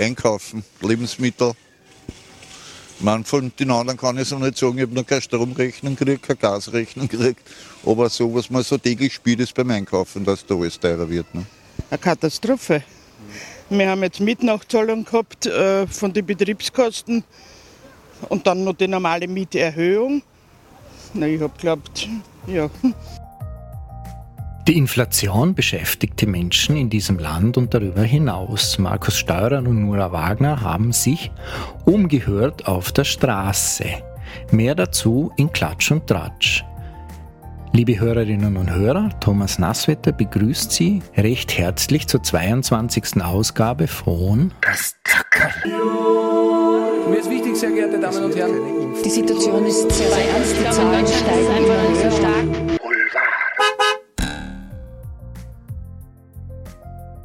einkaufen, Lebensmittel. Man von den anderen kann ich so nicht sagen, ich habe noch keine Stromrechnung gekriegt, keine Gasrechnung gekriegt. Aber so, was man so täglich spielt, ist beim Einkaufen, dass da alles teurer wird. Ne? Eine Katastrophe. Wir haben jetzt Mietnachzahlung gehabt äh, von den Betriebskosten und dann noch die normale Mieterhöhung. Na, ich habe geglaubt, ja. Die Inflation beschäftigt die Menschen in diesem Land und darüber hinaus. Markus Steurer und Nora Wagner haben sich umgehört auf der Straße. Mehr dazu in Klatsch und Tratsch. Liebe Hörerinnen und Hörer, Thomas Nasswetter begrüßt Sie recht herzlich zur 22. Ausgabe von Das Zackerl. Mir ist wichtig, sehr geehrte Damen und Herren. Die Situation ist sehr ernst, die Zahlen steigen immer sehr stark.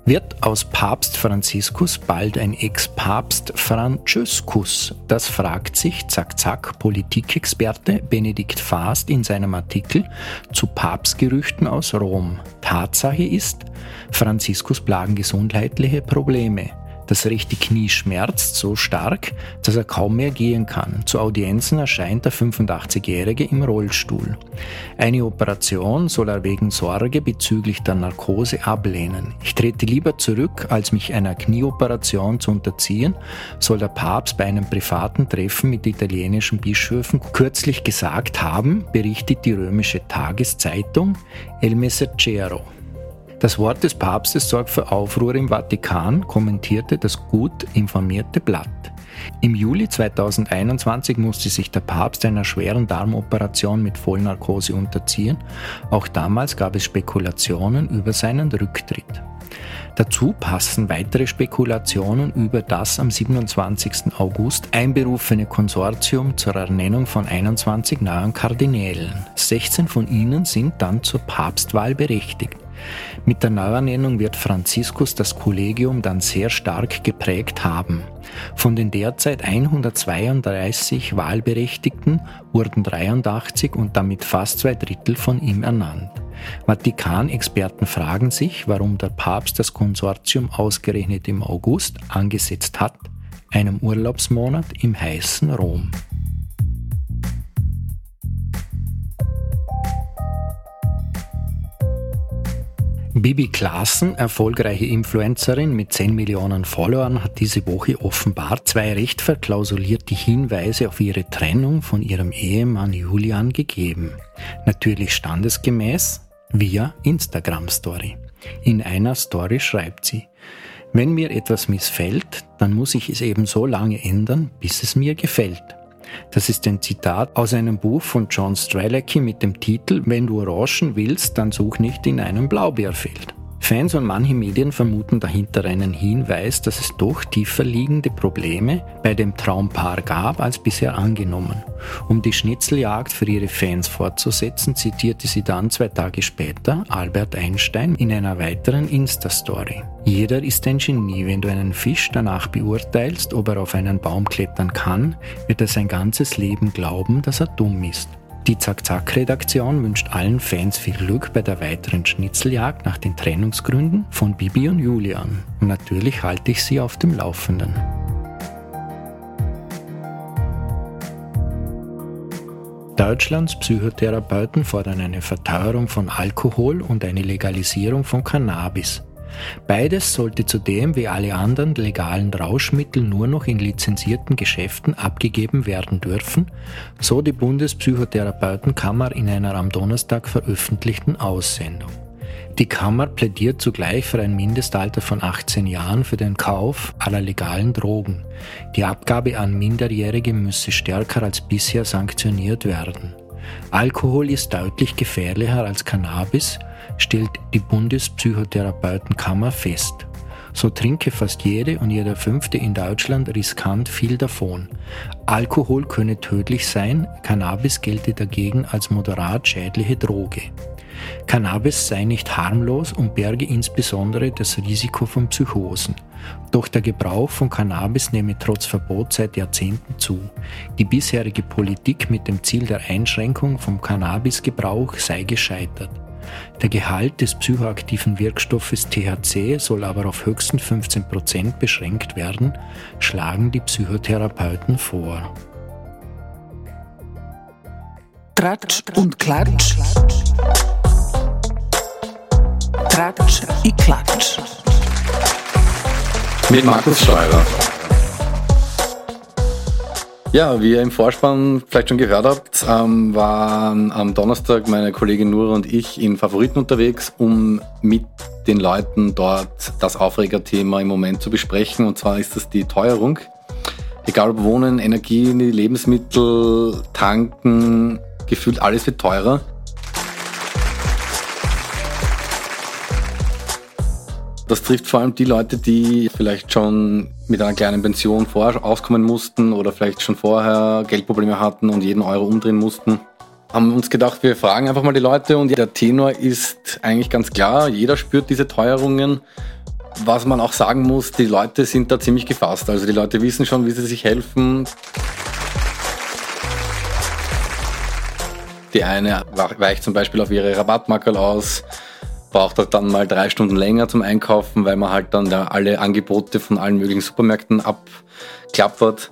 Wird aus Papst Franziskus bald ein Ex-Papst Franziskus? Das fragt sich Zack Zack Politikexperte Benedikt Faast in seinem Artikel zu Papstgerüchten aus Rom. Tatsache ist, Franziskus plagen gesundheitliche Probleme. Das rechte Knie schmerzt so stark, dass er kaum mehr gehen kann. Zu Audienzen erscheint der 85-Jährige im Rollstuhl. Eine Operation soll er wegen Sorge bezüglich der Narkose ablehnen. Ich trete lieber zurück, als mich einer Knieoperation zu unterziehen, soll der Papst bei einem privaten Treffen mit italienischen Bischöfen kürzlich gesagt haben, berichtet die römische Tageszeitung El Messaggero. Das Wort des Papstes sorgt für Aufruhr im Vatikan, kommentierte das gut informierte Blatt. Im Juli 2021 musste sich der Papst einer schweren Darmoperation mit Vollnarkose unterziehen. Auch damals gab es Spekulationen über seinen Rücktritt. Dazu passen weitere Spekulationen über das am 27. August einberufene Konsortium zur Ernennung von 21 neuen Kardinälen. 16 von ihnen sind dann zur Papstwahl berechtigt. Mit der Neuernennung wird Franziskus das Kollegium dann sehr stark geprägt haben. Von den derzeit 132 Wahlberechtigten wurden 83 und damit fast zwei Drittel von ihm ernannt. Vatikan-Experten fragen sich, warum der Papst das Konsortium ausgerechnet im August angesetzt hat, einem Urlaubsmonat im heißen Rom. Bibi Klaassen, erfolgreiche Influencerin mit 10 Millionen Followern, hat diese Woche offenbar zwei recht verklausulierte Hinweise auf ihre Trennung von ihrem Ehemann Julian gegeben. Natürlich standesgemäß via Instagram Story. In einer Story schreibt sie, wenn mir etwas missfällt, dann muss ich es eben so lange ändern, bis es mir gefällt. Das ist ein Zitat aus einem Buch von John Strzelecki mit dem Titel Wenn du Orangen willst, dann such nicht in einem Blaubeerfeld. Fans und manche Medien vermuten dahinter einen Hinweis, dass es doch tiefer liegende Probleme bei dem Traumpaar gab als bisher angenommen. Um die Schnitzeljagd für ihre Fans fortzusetzen, zitierte sie dann zwei Tage später Albert Einstein in einer weiteren Insta-Story. Jeder ist ein Genie. Wenn du einen Fisch danach beurteilst, ob er auf einen Baum klettern kann, wird er sein ganzes Leben glauben, dass er dumm ist. Die Zack-Zack-Redaktion wünscht allen Fans viel Glück bei der weiteren Schnitzeljagd nach den Trennungsgründen von Bibi und Julian. Natürlich halte ich sie auf dem Laufenden. Deutschlands Psychotherapeuten fordern eine Verteuerung von Alkohol und eine Legalisierung von Cannabis. Beides sollte zudem wie alle anderen legalen Rauschmittel nur noch in lizenzierten Geschäften abgegeben werden dürfen, so die Bundespsychotherapeutenkammer in einer am Donnerstag veröffentlichten Aussendung. Die Kammer plädiert zugleich für ein Mindestalter von 18 Jahren für den Kauf aller legalen Drogen. Die Abgabe an Minderjährige müsse stärker als bisher sanktioniert werden. Alkohol ist deutlich gefährlicher als Cannabis stellt die Bundespsychotherapeutenkammer fest. So trinke fast jede und jeder Fünfte in Deutschland riskant viel davon. Alkohol könne tödlich sein, Cannabis gelte dagegen als moderat schädliche Droge. Cannabis sei nicht harmlos und berge insbesondere das Risiko von Psychosen. Doch der Gebrauch von Cannabis nehme trotz Verbot seit Jahrzehnten zu. Die bisherige Politik mit dem Ziel der Einschränkung vom Cannabisgebrauch sei gescheitert. Der Gehalt des psychoaktiven Wirkstoffes THC soll aber auf höchstens 15 Prozent beschränkt werden, schlagen die Psychotherapeuten vor. Tratsch und Klatsch. Tratsch und Klatsch. Mit Markus Steurer. Ja, wie ihr im Vorspann vielleicht schon gehört habt, ähm, waren am Donnerstag meine Kollegin Nura und ich in Favoriten unterwegs, um mit den Leuten dort das Aufregerthema im Moment zu besprechen. Und zwar ist das die Teuerung. Egal ob Wohnen, Energie, Lebensmittel, Tanken, gefühlt alles wird teurer. Das trifft vor allem die Leute, die vielleicht schon mit einer kleinen Pension vorher auskommen mussten oder vielleicht schon vorher Geldprobleme hatten und jeden Euro umdrehen mussten. Haben uns gedacht, wir fragen einfach mal die Leute und der Tenor ist eigentlich ganz klar. Jeder spürt diese Teuerungen. Was man auch sagen muss, die Leute sind da ziemlich gefasst. Also die Leute wissen schon, wie sie sich helfen. Die eine weicht zum Beispiel auf ihre Rabattmackerl aus braucht er dann mal drei Stunden länger zum Einkaufen, weil man halt dann da alle Angebote von allen möglichen Supermärkten abklappert.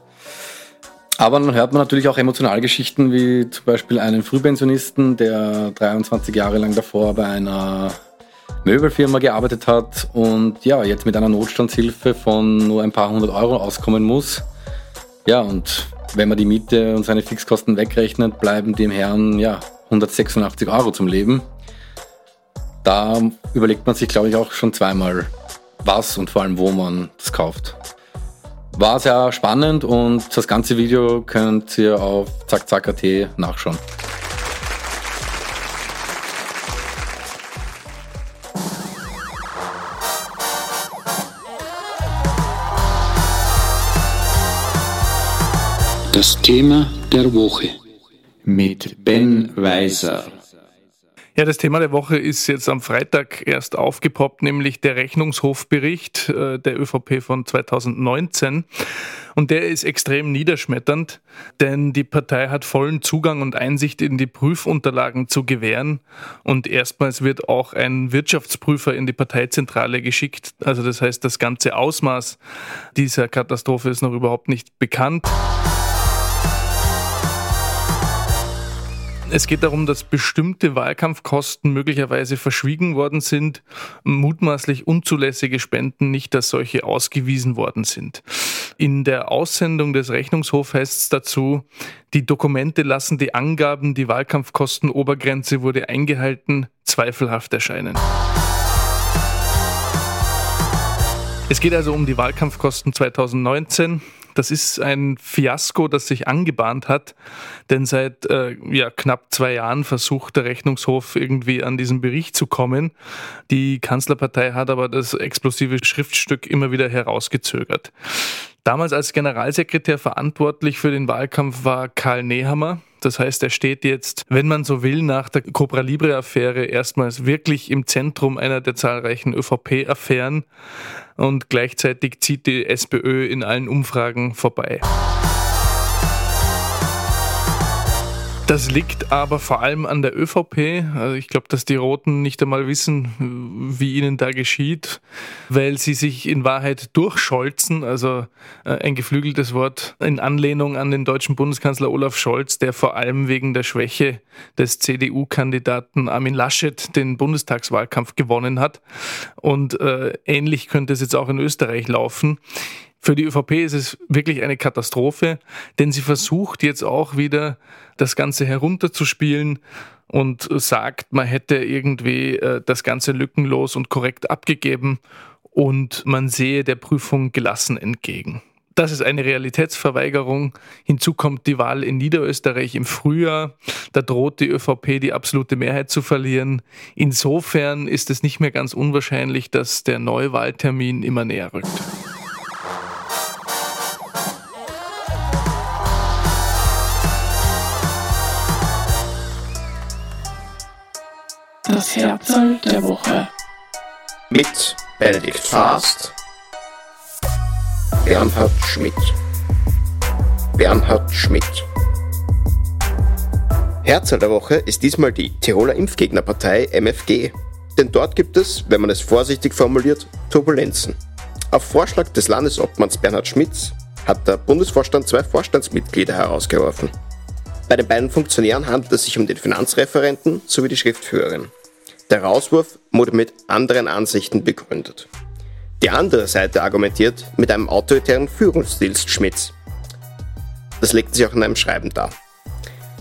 Aber dann hört man natürlich auch emotionale Geschichten, wie zum Beispiel einen Frühpensionisten, der 23 Jahre lang davor bei einer Möbelfirma gearbeitet hat und ja, jetzt mit einer Notstandshilfe von nur ein paar hundert Euro auskommen muss. Ja, und wenn man die Miete und seine Fixkosten wegrechnet, bleiben dem Herrn ja 186 Euro zum Leben da überlegt man sich, glaube ich, auch schon zweimal, was und vor allem, wo man das kauft. War sehr spannend und das ganze Video könnt ihr auf zackzack.at nachschauen. Das Thema der Woche mit Ben Weiser. Ja, das Thema der Woche ist jetzt am Freitag erst aufgepoppt, nämlich der Rechnungshofbericht äh, der ÖVP von 2019. Und der ist extrem niederschmetternd, denn die Partei hat vollen Zugang und Einsicht in die Prüfunterlagen zu gewähren. Und erstmals wird auch ein Wirtschaftsprüfer in die Parteizentrale geschickt. Also das heißt, das ganze Ausmaß dieser Katastrophe ist noch überhaupt nicht bekannt. Es geht darum, dass bestimmte Wahlkampfkosten möglicherweise verschwiegen worden sind, mutmaßlich unzulässige Spenden nicht als solche ausgewiesen worden sind. In der Aussendung des Rechnungshofs dazu, die Dokumente lassen die Angaben, die Wahlkampfkostenobergrenze wurde eingehalten, zweifelhaft erscheinen. Es geht also um die Wahlkampfkosten 2019. Das ist ein Fiasko, das sich angebahnt hat, denn seit äh, ja, knapp zwei Jahren versucht der Rechnungshof irgendwie an diesen Bericht zu kommen. Die Kanzlerpartei hat aber das explosive Schriftstück immer wieder herausgezögert. Damals als Generalsekretär verantwortlich für den Wahlkampf war Karl Nehammer. Das heißt, er steht jetzt, wenn man so will, nach der Cobra Libre-Affäre erstmals wirklich im Zentrum einer der zahlreichen ÖVP-Affären und gleichzeitig zieht die SPÖ in allen Umfragen vorbei. Das liegt aber vor allem an der ÖVP. Also ich glaube, dass die Roten nicht einmal wissen, wie ihnen da geschieht, weil sie sich in Wahrheit durchscholzen. Also äh, ein geflügeltes Wort in Anlehnung an den deutschen Bundeskanzler Olaf Scholz, der vor allem wegen der Schwäche des CDU-Kandidaten Armin Laschet den Bundestagswahlkampf gewonnen hat. Und äh, ähnlich könnte es jetzt auch in Österreich laufen. Für die ÖVP ist es wirklich eine Katastrophe, denn sie versucht jetzt auch wieder das Ganze herunterzuspielen und sagt, man hätte irgendwie äh, das Ganze lückenlos und korrekt abgegeben und man sehe der Prüfung gelassen entgegen. Das ist eine Realitätsverweigerung. Hinzu kommt die Wahl in Niederösterreich im Frühjahr. Da droht die ÖVP die absolute Mehrheit zu verlieren. Insofern ist es nicht mehr ganz unwahrscheinlich, dass der Neuwahltermin immer näher rückt. Das Herzl der Woche. Mit Benedikt Fast, Bernhard Schmidt. Bernhard Schmidt. Herzl der Woche ist diesmal die Tiroler Impfgegnerpartei MFG. Denn dort gibt es, wenn man es vorsichtig formuliert, Turbulenzen. Auf Vorschlag des Landesobmanns Bernhard Schmitz hat der Bundesvorstand zwei Vorstandsmitglieder herausgeworfen. Bei den beiden Funktionären handelt es sich um den Finanzreferenten sowie die Schriftführerin. Der Rauswurf wurde mit anderen Ansichten begründet. Die andere Seite argumentiert mit einem autoritären Führungsstil Schmidts. Das legte sich auch in einem Schreiben dar.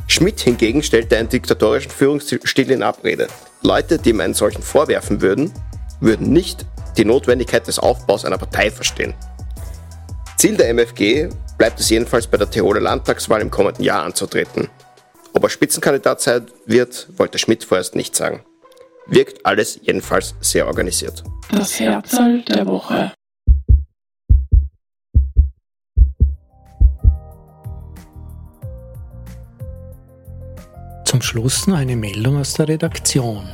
Schmidt hingegen stellte einen diktatorischen Führungsstil in Abrede. Leute, die ihm einen solchen vorwerfen würden, würden nicht die Notwendigkeit des Aufbaus einer Partei verstehen. Ziel der MFG bleibt es jedenfalls bei der Tiroler Landtagswahl im kommenden Jahr anzutreten. Ob er Spitzenkandidat sein wird, wollte Schmidt vorerst nicht sagen. Wirkt alles jedenfalls sehr organisiert. Das Herzl der Woche. Zum Schluss noch eine Meldung aus der Redaktion.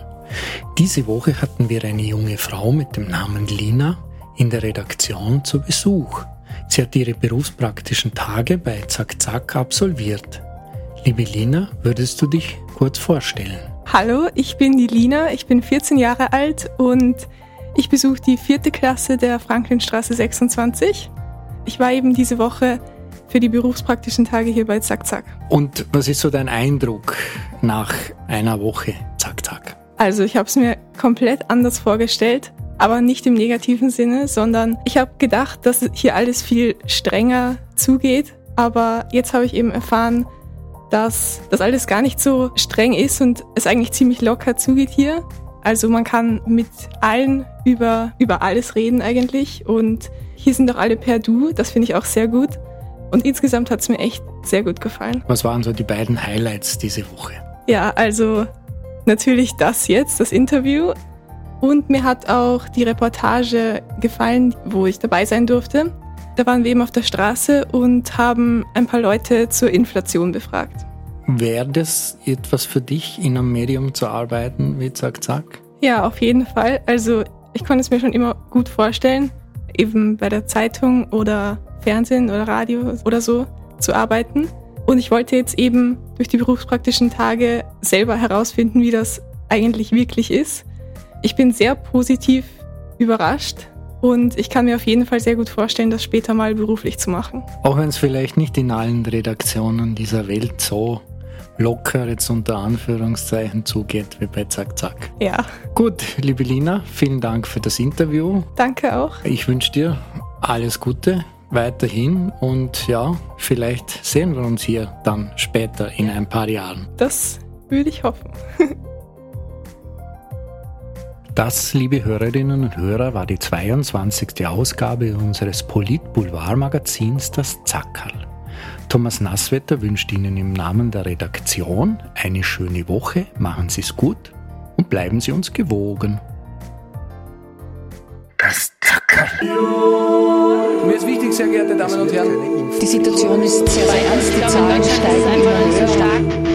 Diese Woche hatten wir eine junge Frau mit dem Namen Lina in der Redaktion zu Besuch. Sie hat ihre berufspraktischen Tage bei Zack Zack absolviert. Liebe Lina, würdest du dich kurz vorstellen? Hallo, ich bin die Lina, ich bin 14 Jahre alt und ich besuche die vierte Klasse der Franklinstraße 26. Ich war eben diese Woche für die berufspraktischen Tage hier bei Zack Zack. Und was ist so dein Eindruck nach einer Woche Zack Zack? Also ich habe es mir komplett anders vorgestellt, aber nicht im negativen Sinne, sondern ich habe gedacht, dass hier alles viel strenger zugeht. Aber jetzt habe ich eben erfahren, dass das alles gar nicht so streng ist und es eigentlich ziemlich locker zugeht hier. Also man kann mit allen über, über alles reden eigentlich und hier sind auch alle per Du, das finde ich auch sehr gut. Und insgesamt hat es mir echt sehr gut gefallen. Was waren so die beiden Highlights diese Woche? Ja, also natürlich das jetzt, das Interview. Und mir hat auch die Reportage gefallen, wo ich dabei sein durfte. Da waren wir eben auf der Straße und haben ein paar Leute zur Inflation befragt. Wäre das etwas für dich, in einem Medium zu arbeiten wie Zack Zack? Ja, auf jeden Fall. Also ich konnte es mir schon immer gut vorstellen, eben bei der Zeitung oder Fernsehen oder Radio oder so zu arbeiten. Und ich wollte jetzt eben durch die berufspraktischen Tage selber herausfinden, wie das eigentlich wirklich ist. Ich bin sehr positiv überrascht und ich kann mir auf jeden Fall sehr gut vorstellen, das später mal beruflich zu machen. Auch wenn es vielleicht nicht in allen Redaktionen dieser Welt so locker jetzt unter Anführungszeichen zugeht wie bei Zack Zack. Ja. Gut, liebe Lina, vielen Dank für das Interview. Danke auch. Ich wünsche dir alles Gute weiterhin und ja, vielleicht sehen wir uns hier dann später in ein paar Jahren. Das würde ich hoffen. Das, liebe Hörerinnen und Hörer, war die 22. Ausgabe unseres Polit-Boulevard-Magazins Das Zackerl. Thomas Nasswetter wünscht Ihnen im Namen der Redaktion eine schöne Woche, machen Sie es gut und bleiben Sie uns gewogen. Das Zackerl. Mir ist wichtig, sehr geehrte Damen und Herren. Die Situation ist sehr ernst, die Zahlen steigen immer höher.